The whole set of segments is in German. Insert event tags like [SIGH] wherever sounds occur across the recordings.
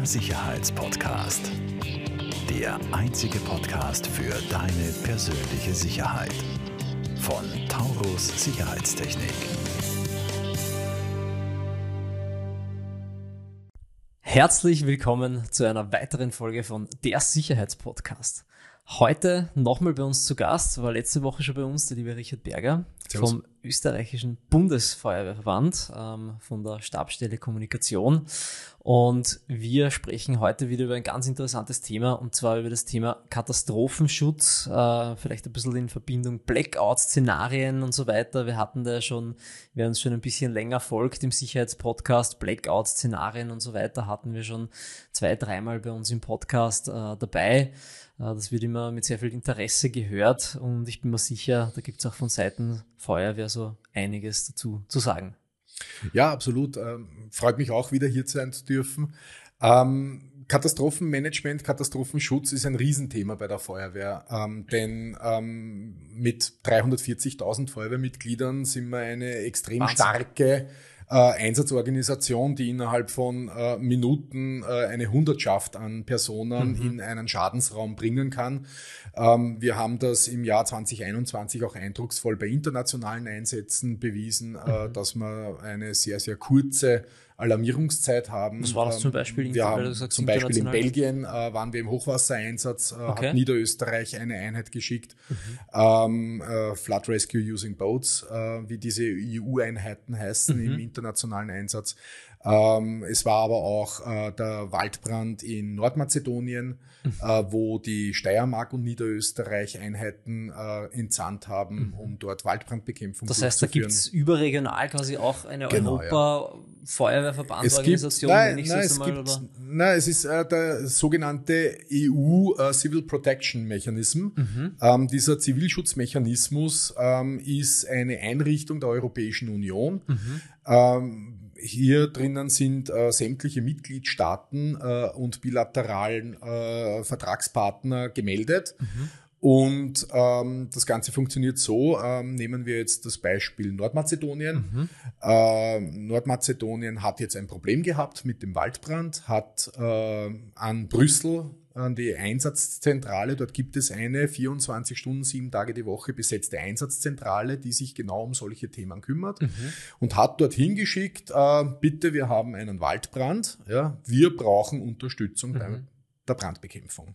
Der Sicherheitspodcast. Der einzige Podcast für deine persönliche Sicherheit. Von Taurus Sicherheitstechnik. Herzlich willkommen zu einer weiteren Folge von Der Sicherheitspodcast. Heute nochmal bei uns zu Gast, war letzte Woche schon bei uns der liebe Richard Berger Servus. vom österreichischen Bundesfeuerwehrverband, ähm, von der Stabsstelle Kommunikation. Und wir sprechen heute wieder über ein ganz interessantes Thema, und zwar über das Thema Katastrophenschutz, äh, vielleicht ein bisschen in Verbindung Blackout-Szenarien und so weiter. Wir hatten da schon, wer uns schon ein bisschen länger folgt im Sicherheitspodcast, Blackout-Szenarien und so weiter, hatten wir schon zwei, dreimal bei uns im Podcast äh, dabei. Äh, das wird immer mit sehr viel Interesse gehört und ich bin mir sicher, da gibt es auch von Seiten Feuerwehr so einiges dazu zu sagen. Ja, absolut. Ähm, freut mich auch wieder hier sein zu dürfen. Ähm, Katastrophenmanagement, Katastrophenschutz ist ein Riesenthema bei der Feuerwehr, ähm, denn ähm, mit 340.000 Feuerwehrmitgliedern sind wir eine extrem Wahnsinn. starke äh, Einsatzorganisation, die innerhalb von äh, Minuten äh, eine Hundertschaft an Personen mhm. in einen Schadensraum bringen kann. Ähm, wir haben das im Jahr 2021 auch eindrucksvoll bei internationalen Einsätzen bewiesen, äh, mhm. dass man eine sehr, sehr kurze Alarmierungszeit haben. Was war das zum Beispiel? In, wir haben zum Beispiel in Belgien äh, waren wir im Hochwassereinsatz, äh, okay. hat Niederösterreich eine Einheit geschickt. Mhm. Ähm, äh, Flood Rescue Using Boats, äh, wie diese EU-Einheiten heißen mhm. im internationalen Einsatz. Ähm, es war aber auch äh, der Waldbrand in Nordmazedonien, mhm. äh, wo die Steiermark und Niederösterreich Einheiten äh, entsandt haben, mhm. um dort Waldbrandbekämpfung das heißt, durchzuführen. Das heißt, da gibt es überregional quasi auch eine genau, Europa-Feuerwehrverbandorganisation? Ja. Nein, nein, es, mal, gibt, nein, es ist äh, der sogenannte EU äh, Civil Protection Mechanism. Mhm. Ähm, dieser Zivilschutzmechanismus ähm, ist eine Einrichtung der Europäischen Union. Mhm. Ähm, hier drinnen sind äh, sämtliche Mitgliedstaaten äh, und bilateralen äh, Vertragspartner gemeldet. Mhm. Und ähm, das Ganze funktioniert so, ähm, nehmen wir jetzt das Beispiel Nordmazedonien. Mhm. Äh, Nordmazedonien hat jetzt ein Problem gehabt mit dem Waldbrand, hat äh, an Brüssel an die Einsatzzentrale. Dort gibt es eine 24 Stunden, sieben Tage die Woche besetzte Einsatzzentrale, die sich genau um solche Themen kümmert mhm. und hat dorthin geschickt, äh, bitte, wir haben einen Waldbrand, ja, wir brauchen Unterstützung mhm. bei der Brandbekämpfung.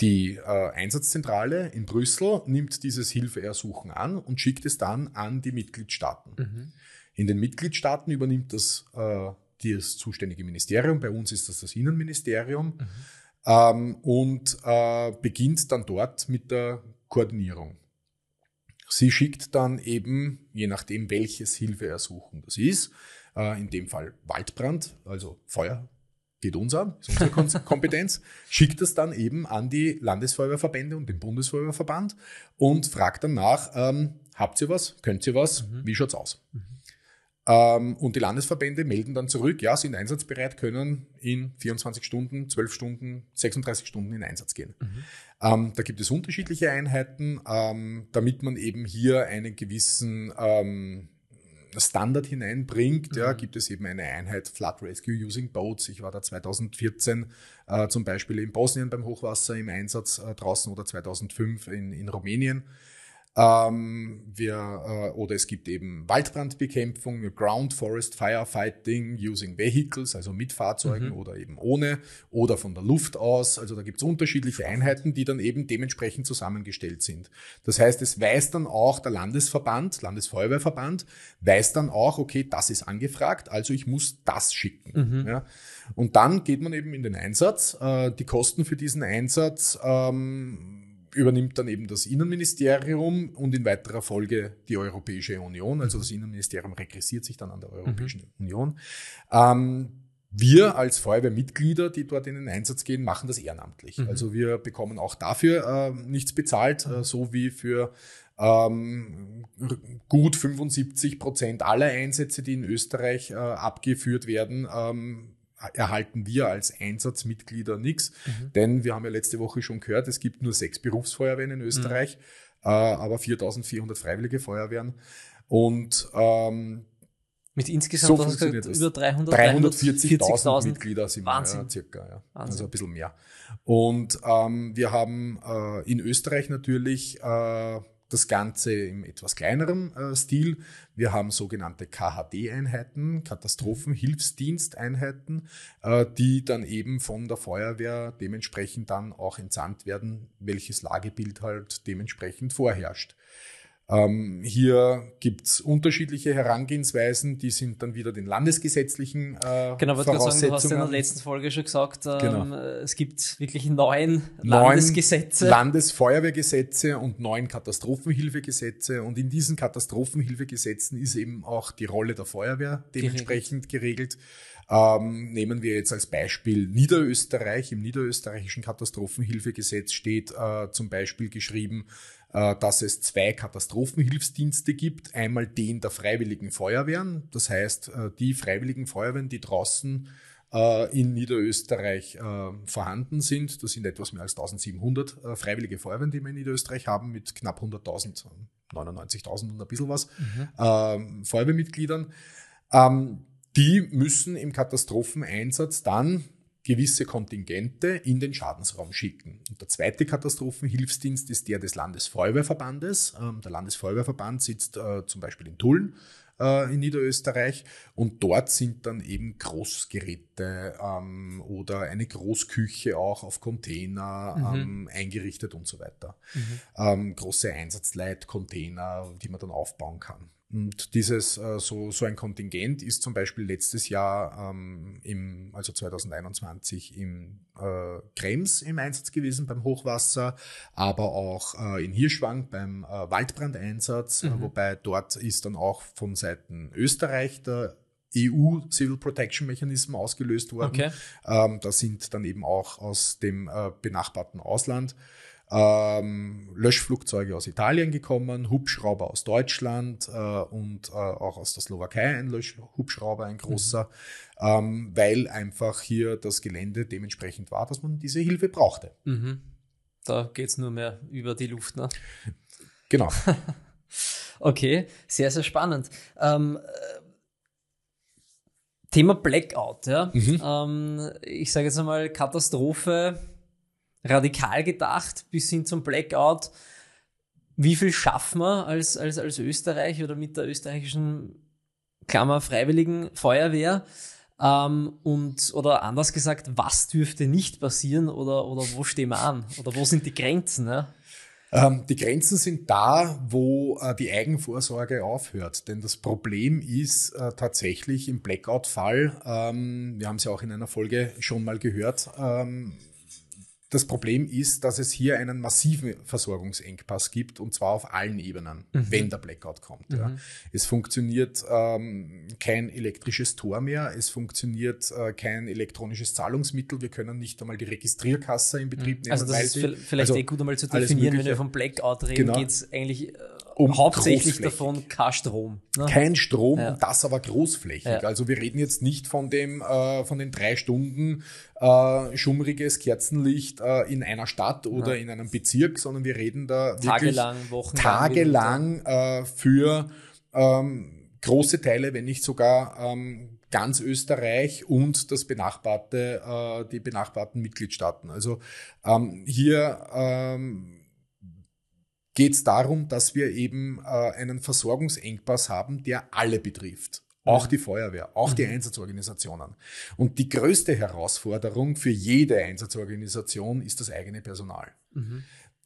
Die äh, Einsatzzentrale in Brüssel nimmt dieses Hilfeersuchen an und schickt es dann an die Mitgliedstaaten. Mhm. In den Mitgliedstaaten übernimmt das äh, das zuständige Ministerium, bei uns ist das das Innenministerium, mhm. ähm, und äh, beginnt dann dort mit der Koordinierung. Sie schickt dann eben, je nachdem welches Hilfeersuchen das ist, äh, in dem Fall Waldbrand, also Feuer, geht uns an, ist unsere [LAUGHS] Kompetenz, schickt das dann eben an die Landesfeuerwehrverbände und den Bundesfeuerwehrverband und fragt dann nach, ähm, habt ihr was, könnt ihr was, mhm. wie schaut's aus? Mhm. Ähm, und die Landesverbände melden dann zurück, ja, sind einsatzbereit, können in 24 Stunden, 12 Stunden, 36 Stunden in Einsatz gehen. Mhm. Ähm, da gibt es unterschiedliche Einheiten, ähm, damit man eben hier einen gewissen ähm, Standard hineinbringt, mhm. ja, gibt es eben eine Einheit Flood Rescue Using Boats. Ich war da 2014 äh, zum Beispiel in Bosnien beim Hochwasser im Einsatz äh, draußen oder 2005 in, in Rumänien. Ähm, wir, äh, oder es gibt eben Waldbrandbekämpfung, Ground Forest Firefighting using Vehicles, also mit Fahrzeugen mhm. oder eben ohne, oder von der Luft aus. Also da gibt es unterschiedliche Einheiten, die dann eben dementsprechend zusammengestellt sind. Das heißt, es weiß dann auch der Landesverband, Landesfeuerwehrverband, weiß dann auch, okay, das ist angefragt, also ich muss das schicken. Mhm. Ja. Und dann geht man eben in den Einsatz. Äh, die Kosten für diesen Einsatz ähm, übernimmt dann eben das Innenministerium und in weiterer Folge die Europäische Union. Also das Innenministerium regressiert sich dann an der Europäischen mhm. Union. Ähm, wir als Feuerwehrmitglieder, die dort in den Einsatz gehen, machen das ehrenamtlich. Mhm. Also wir bekommen auch dafür äh, nichts bezahlt, äh, so wie für ähm, gut 75 Prozent aller Einsätze, die in Österreich äh, abgeführt werden, ähm, erhalten wir als Einsatzmitglieder nichts. Mhm. Denn wir haben ja letzte Woche schon gehört, es gibt nur sechs Berufsfeuerwehren in Österreich, mhm. äh, aber 4400 freiwillige Feuerwehren. Und ähm, Mit insgesamt So gesagt, über 300, 340.000 340.000 Mitglieder sind Wahnsinn. wir, ja, circa, ja. Wahnsinn. Also ein bisschen mehr. Und ähm, wir haben äh, in Österreich natürlich äh, das Ganze im etwas kleineren äh, Stil. Wir haben sogenannte KHD-Einheiten, Katastrophenhilfsdiensteinheiten, äh, die dann eben von der Feuerwehr dementsprechend dann auch entsandt werden, welches Lagebild halt dementsprechend vorherrscht. Ähm, hier gibt's unterschiedliche Herangehensweisen, die sind dann wieder den landesgesetzlichen äh, Genau, wollte gerade sagen, du hast ja in der letzten Folge schon gesagt, ähm, Genau. es gibt wirklich neun neun Landesgesetze. Landesfeuerwehrgesetze und neun Katastrophenhilfegesetze. Und in diesen Katastrophenhilfegesetzen ist eben auch die Rolle der Feuerwehr dementsprechend geregelt. Ähm, nehmen wir jetzt als Beispiel Niederösterreich. Im niederösterreichischen Katastrophenhilfegesetz steht äh, zum Beispiel geschrieben, dass es zwei Katastrophenhilfsdienste gibt. Einmal den der Freiwilligen Feuerwehren. Das heißt, äh, die Freiwilligen Feuerwehren, die draußen äh, in Niederösterreich äh, vorhanden sind. Das sind etwas mehr als 1700 äh, freiwillige Feuerwehren, die wir in Niederösterreich haben, mit knapp 100.000, 99.000 und ein bisschen was ähm, Feuerwehrmitgliedern. Ähm, die müssen im Katastropheneinsatz dann gewisse Kontingente in den Schadensraum schicken. Und der zweite Katastrophenhilfsdienst ist der des Landesfeuerwehrverbandes. Ähm, der Landesfeuerwehrverband sitzt äh, zum Beispiel in Tulln äh, in Niederösterreich und dort sind dann eben Großgeräte ähm, oder eine Großküche auch auf Container ähm, eingerichtet und so weiter. Ähm, große Einsatzleitcontainer, die man dann aufbauen kann. Und dieses, äh, so, so ein Kontingent ist zum Beispiel letztes Jahr, ähm, im, also 2021, im äh, Krems im Einsatz gewesen beim Hochwasser, aber auch äh, in Hirschwang beim äh, Waldbrandeinsatz, äh, wobei dort ist dann auch von Seiten Österreich der EU Civil Protection Mechanism ausgelöst worden. Okay. Ähm, da sind dann eben auch aus dem äh, benachbarten Ausland ähm, Löschflugzeuge aus Italien gekommen, Hubschrauber aus Deutschland äh, und äh, auch aus der Slowakei ein Löschhubschrauber, ein großer, ähm, weil einfach hier das Gelände dementsprechend war, dass man diese Hilfe brauchte. Mhm. Da geht's nur mehr über die Luft. Ne? Genau. [LAUGHS] Okay, sehr, sehr spannend. Ähm, äh, Thema Blackout, ja. Ähm, ich sage jetzt einmal Katastrophe, radikal gedacht, bis hin zum Blackout. Wie viel schaffen wir als, als, als Österreich oder mit der österreichischen Klammer Freiwilligen Feuerwehr? Ähm, und, oder anders gesagt, was dürfte nicht passieren oder, oder wo stehen wir an? Oder wo sind die Grenzen? Ja? Ähm, die Grenzen sind da, wo äh, die Eigenvorsorge aufhört. Denn das Problem ist äh, tatsächlich im Blackout-Fall, ähm, wir haben es ja auch in einer Folge schon mal gehört, ähm, das Problem ist, dass es hier einen massiven Versorgungsengpass gibt und zwar auf allen Ebenen, wenn der Blackout kommt. Ja. Es funktioniert ähm, kein elektrisches Tor mehr, es funktioniert äh, kein elektronisches Zahlungsmittel, wir können nicht einmal die Registrierkasse in Betrieb nehmen. Also das ist vielleicht also eh gut einmal zu definieren, wenn wir vom Blackout reden, Genau. geht's eigentlich äh, Um hauptsächlich davon kein Strom. Ne? Kein Strom Ja. das aber großflächig. Ja. Also wir reden jetzt nicht von dem, äh, von den drei Stunden äh, schummriges Kerzenlicht äh, in einer Stadt oder in einem Bezirk, sondern wir reden da Tagelang, wochenlang. tagelang äh, für ähm, große Teile, wenn nicht sogar ähm, ganz Österreich und das benachbarte, äh, die benachbarten Mitgliedstaaten. Also ähm, hier ähm, geht es darum, dass wir eben äh, einen Versorgungsengpass haben, der alle betrifft. Auch die Feuerwehr, auch die Einsatzorganisationen. Und die größte Herausforderung für jede Einsatzorganisation ist das eigene Personal.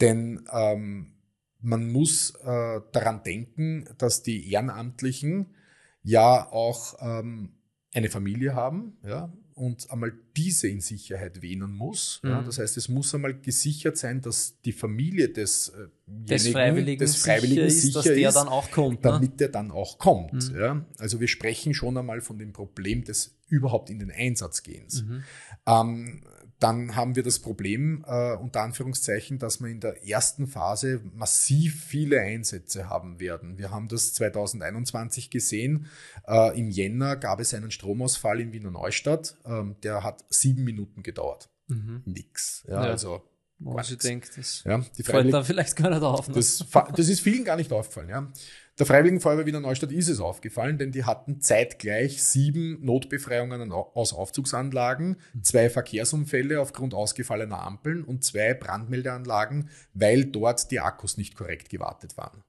Denn ähm, man muss äh, daran denken, dass die Ehrenamtlichen ja auch ähm, eine Familie haben, ja, und einmal diese in Sicherheit wähnen muss. Ja, Mhm. das heißt, es muss einmal gesichert sein, dass die Familie des, äh, des Freiwilligen, des Freiwilligen sicher ist, dass sicher der ist, dann auch kommt. Ne? damit der dann auch kommt. Mhm. Ja? Also wir sprechen schon einmal von dem Problem des überhaupt in den Einsatz gehens. Mhm. Ähm, dann haben wir das Problem, äh, unter Anführungszeichen, dass wir in der ersten Phase massiv viele Einsätze haben werden. Wir haben das 2021 gesehen. Äh, Im Jänner gab es einen Stromausfall in Wiener Neustadt. Ähm, der hat sieben Minuten gedauert. Mhm. Nix. Ja, Ja. Also, Wo gar ich denke, das ja, die fällt da vielleicht gar nicht auf. Ne? das, das ist vielen gar nicht aufgefallen. Ja. Der Freiwilligen Feuerwehr Wiener Neustadt ist es aufgefallen, denn die hatten zeitgleich sieben Notbefreiungen aus Aufzugsanlagen, zwei Verkehrsunfälle aufgrund ausgefallener Ampeln und zwei Brandmeldeanlagen, weil dort die Akkus nicht korrekt gewartet waren.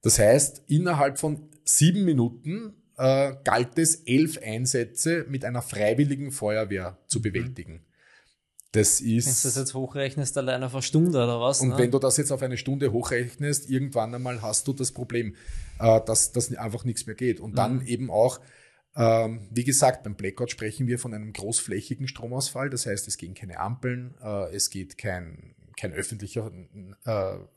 Das heißt, innerhalb von sieben Minuten äh, galt es, elf Einsätze mit einer freiwilligen Feuerwehr zu mhm. bewältigen. Das ist. Wenn du das jetzt hochrechnest, allein auf eine Stunde oder was? Und ne? wenn du das jetzt auf eine Stunde hochrechnest, irgendwann einmal hast du das Problem, äh, dass das einfach nichts mehr geht. Und mhm. dann eben auch, ähm, wie gesagt, beim Blackout sprechen wir von einem großflächigen Stromausfall. Das heißt, es gehen keine Ampeln, äh, es geht kein, kein öffentlicher, äh,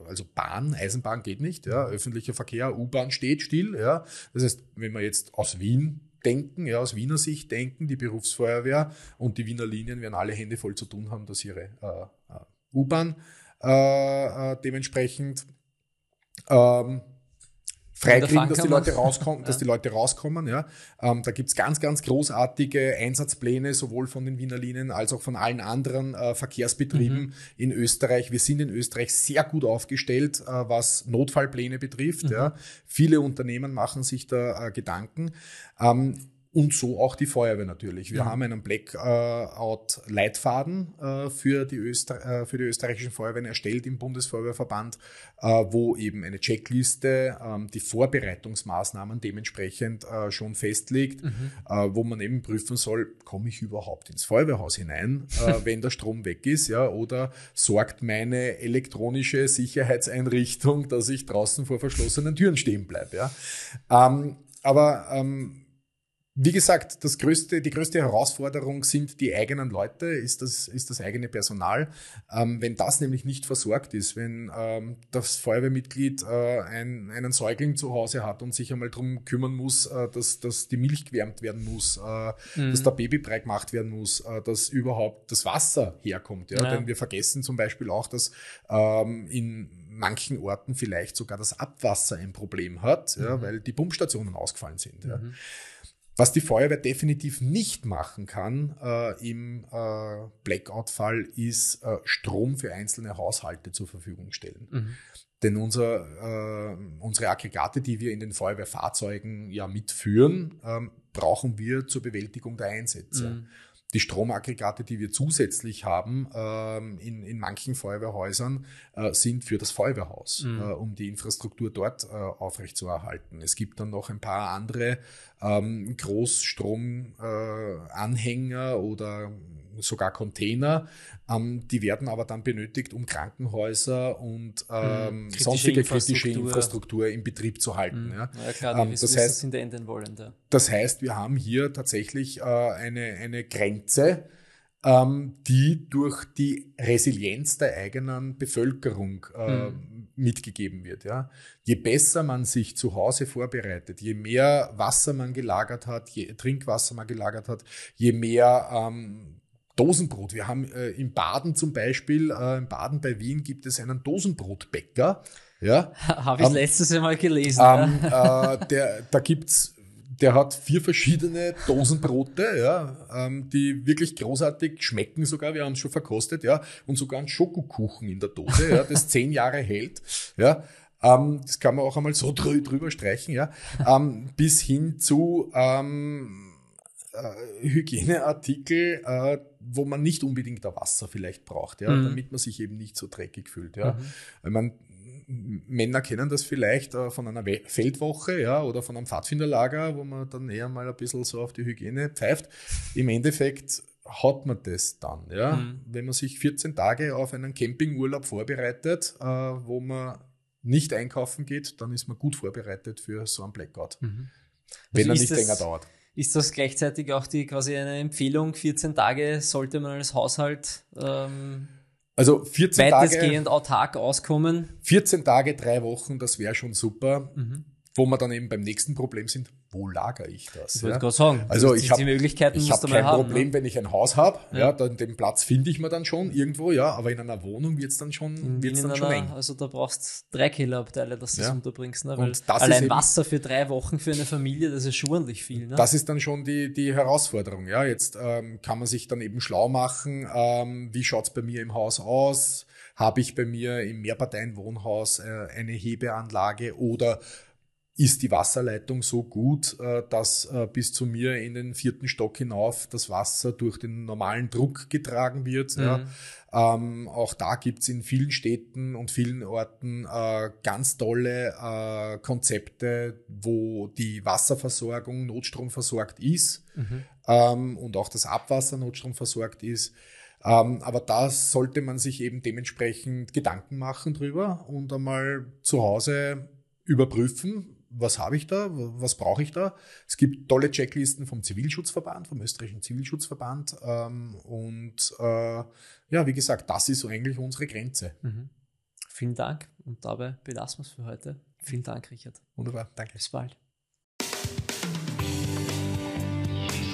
also Bahn, Eisenbahn geht nicht, ja, öffentlicher Verkehr, U-Bahn steht still, ja. Das heißt, wenn man jetzt aus Wien denken, ja, aus Wiener Sicht denken, die Berufsfeuerwehr und die Wiener Linien werden alle Hände voll zu tun haben, dass ihre äh, äh U-Bahn äh, äh, dementsprechend ähm, freikriegen, dass die Leute rauskommen, dass die Leute rauskommen. Ja. Ähm, da gibt's ganz, ganz großartige Einsatzpläne, sowohl von den Wiener Linien als auch von allen anderen äh, Verkehrsbetrieben mhm. in Österreich. Wir sind in Österreich sehr gut aufgestellt, äh, was Notfallpläne betrifft. Mhm. Ja. Viele Unternehmen machen sich da äh, Gedanken. Ähm, und so auch die Feuerwehr natürlich. Wir mhm. haben einen Blackout-Leitfaden äh, für, die Öster äh, für die österreichischen Feuerwehren erstellt im Bundesfeuerwehrverband, äh, wo eben eine Checkliste ähm, die Vorbereitungsmaßnahmen dementsprechend schon festlegt, mhm. Wo man eben prüfen soll, komme ich überhaupt ins Feuerwehrhaus hinein, [LAUGHS] wenn der Strom weg ist, ja, oder sorgt meine elektronische Sicherheitseinrichtung, dass ich draußen vor verschlossenen Türen stehen bleibe. Ja. Ähm, aber ähm, wie gesagt, das größte, die größte Herausforderung sind die eigenen Leute, ist das, ist das eigene Personal. Ähm, wenn das nämlich nicht versorgt ist, wenn ähm, das Feuerwehrmitglied äh, ein, einen Säugling zu Hause hat und sich einmal darum kümmern muss, äh, dass, dass die Milch gewärmt werden muss, äh, mhm. dass der Babybrei gemacht werden muss, äh, dass überhaupt das Wasser herkommt. Ja? ja? Denn wir vergessen zum Beispiel auch, dass ähm, in manchen Orten vielleicht sogar das Abwasser ein Problem hat, mhm. ja, weil die Pumpstationen ausgefallen sind. Mhm. Ja. Was die Feuerwehr definitiv nicht machen kann äh, im äh, Blackout-Fall, ist äh, Strom für einzelne Haushalte zur Verfügung stellen. Mhm. Denn unser, äh, unsere Aggregate, die wir in den Feuerwehrfahrzeugen ja mitführen, ähm, brauchen wir zur Bewältigung der Einsätze. Mhm die Stromaggregate, die wir zusätzlich haben ähm, in, in manchen Feuerwehrhäusern, äh, sind für das Feuerwehrhaus, mhm. äh, um die Infrastruktur dort äh, aufrechtzuerhalten. Es gibt dann noch ein paar andere ähm, Großstromanhänger oder sogar Container. Ähm, die werden aber dann benötigt, um Krankenhäuser und ähm, mhm. sonstige kritische Infrastruktur in Betrieb zu halten. Mhm. Ja. ja. klar, die ähm, das heißt, sind Enden wollen. Ja. Das heißt, wir haben hier tatsächlich äh, eine, eine Grenze, ähm, die durch die Resilienz der eigenen Bevölkerung äh, mhm. mitgegeben wird. Ja. Je besser man sich zu Hause vorbereitet, je mehr Wasser man gelagert hat, je Trinkwasser man gelagert hat, je mehr ähm, Dosenbrot. Wir haben äh, im Baden zum Beispiel, äh, im Baden bei Wien gibt es einen Dosenbrotbäcker. Ja, [LAUGHS] Habe ich ähm, letztes Jahr mal gelesen. Ähm, ja. äh, der, da gibt's der hat vier verschiedene Dosenbrote, ja, ähm, die wirklich großartig schmecken sogar. Wir haben es schon verkostet, ja, und sogar einen Schokokuchen in der Dose, ja, das [LAUGHS] zehn Jahre hält, ja. Ähm, das kann man auch einmal so drü drüber streichen, ja. Ähm, bis hin zu ähm, äh, Hygieneartikel, äh, wo man nicht unbedingt da Wasser vielleicht braucht, ja, mhm. damit man sich eben nicht so dreckig fühlt. Ja. Mhm. Man, Männer kennen das vielleicht äh, von einer Feldwoche ja, oder von einem Pfadfinderlager, wo man dann eher mal ein bisschen so auf die Hygiene pfeift. Im Endeffekt hat man das dann. Ja? Mhm. Wenn man sich 14 Tage auf einen Campingurlaub vorbereitet, äh, wo man nicht einkaufen geht, dann ist man gut vorbereitet für so einen Blackout. Mhm. Wenn also er nicht länger dauert. Ist das gleichzeitig auch die quasi eine Empfehlung? 14 Tage sollte man als Haushalt ähm, also 14 weitestgehend Tage, autark auskommen? 14 Tage, drei Wochen, das wäre schon super. Mhm. Wo wir dann eben beim nächsten Problem sind, wo lagere ich das? Ich wollte gerade sagen, also ich habe hab kein haben, Problem, ne? wenn ich ein Haus habe, ja. ja. dann den Platz finde ich mir dann schon irgendwo, ja, aber in einer Wohnung wird es dann schon, wird's dann schon eng. Also da brauchst du drei Kellerabteile, dass du ja. das unterbringst. Ne? Weil allein eben, Wasser für drei Wochen für eine Familie, das ist schon ordentlich viel. Ne? Das ist dann schon die, die Herausforderung. Ja, jetzt ähm, kann man sich dann eben schlau machen, ähm, wie schaut's bei mir im Haus aus? Habe ich bei mir im Mehrparteienwohnhaus äh, eine Hebeanlage oder ist die Wasserleitung so gut, äh, dass äh, bis zu mir in den vierten Stock hinauf das Wasser durch den normalen Druck getragen wird. Mhm. Ja. Ähm, auch da gibt's in vielen Städten und vielen Orten äh, ganz tolle äh, Konzepte, wo die Wasserversorgung notstromversorgt ist mhm. ähm, und auch das Abwasser notstromversorgt ist. Ähm, aber da sollte man sich eben dementsprechend Gedanken machen drüber und einmal zu Hause überprüfen, was habe ich da, was brauche ich da. Es gibt tolle Checklisten vom Zivilschutzverband, vom österreichischen Zivilschutzverband. Ähm, und äh, ja, wie gesagt, das ist eigentlich unsere Grenze. Mhm. Vielen Dank und dabei belassen wir es für heute. Vielen Dank, Richard. Wunderbar, danke. Bis bald.